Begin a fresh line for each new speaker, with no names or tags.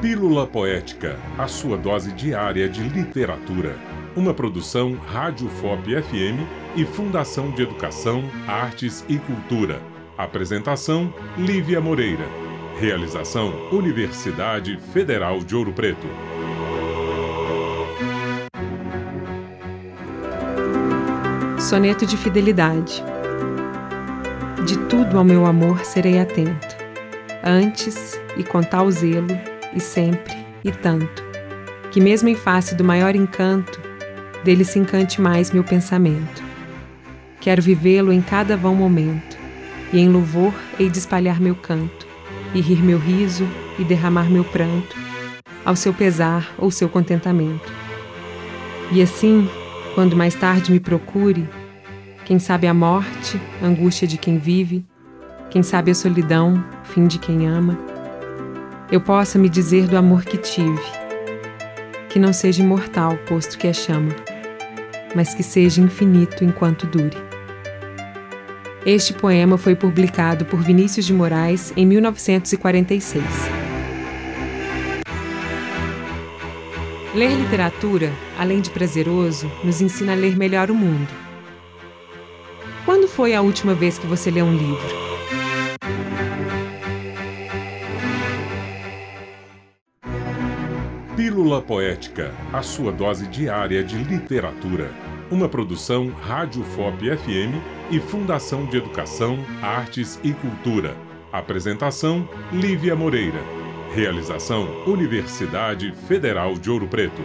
Pílula Poética, a sua dose diária de literatura. Uma produção Rádio FOP FM e Fundação de Educação, Artes e Cultura. Apresentação: Lívia Moreira. Realização: Universidade Federal de Ouro Preto.
Soneto de Fidelidade. De tudo ao meu amor serei atento, antes e com tal zelo, e sempre e tanto, que mesmo em face do maior encanto, dele se encante mais meu pensamento. Quero vivê-lo em cada vão momento, e em louvor hei de espalhar meu canto, e rir meu riso e derramar meu pranto, ao seu pesar ou seu contentamento. E assim, quando mais tarde me procure, quem sabe a morte, angústia de quem vive, quem sabe a solidão, fim de quem ama, eu possa me dizer do amor que tive, que não seja imortal, posto que é chama, mas que seja infinito enquanto dure. Este poema foi publicado por Vinícius de Moraes em 1946. Ler literatura, além de prazeroso, nos ensina a ler melhor o mundo. Quando foi a última vez que você leu um livro?
Pílula Poética, a sua dose diária de literatura. Uma produção Rádio FOP FM e Fundação de Educação, Artes e Cultura. Apresentação: Lívia Moreira. Realização: Universidade Federal de Ouro Preto.